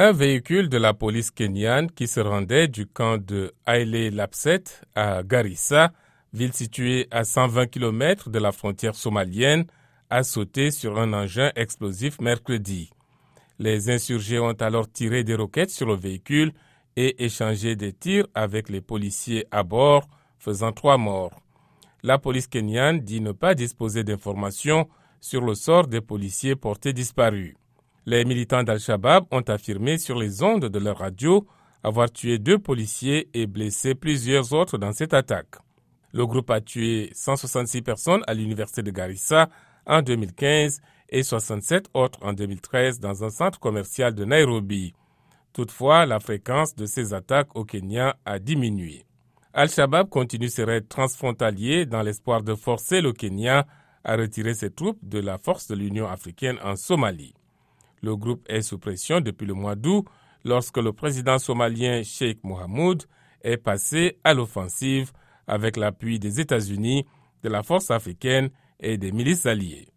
Un véhicule de la police kenyane qui se rendait du camp de Haile Lapset à Garissa, ville située à 120 km de la frontière somalienne, a sauté sur un engin explosif mercredi. Les insurgés ont alors tiré des roquettes sur le véhicule et échangé des tirs avec les policiers à bord, faisant trois morts. La police kenyane dit ne pas disposer d'informations sur le sort des policiers portés disparus. Les militants d'Al-Shabaab ont affirmé sur les ondes de leur radio avoir tué deux policiers et blessé plusieurs autres dans cette attaque. Le groupe a tué 166 personnes à l'université de Garissa en 2015 et 67 autres en 2013 dans un centre commercial de Nairobi. Toutefois, la fréquence de ces attaques au Kenya a diminué. Al-Shabaab continue ses raids transfrontaliers dans l'espoir de forcer le Kenya à retirer ses troupes de la force de l'Union africaine en Somalie. Le groupe est sous pression depuis le mois d'août lorsque le président somalien Sheikh Mohamoud est passé à l'offensive avec l'appui des États-Unis, de la force africaine et des milices alliées.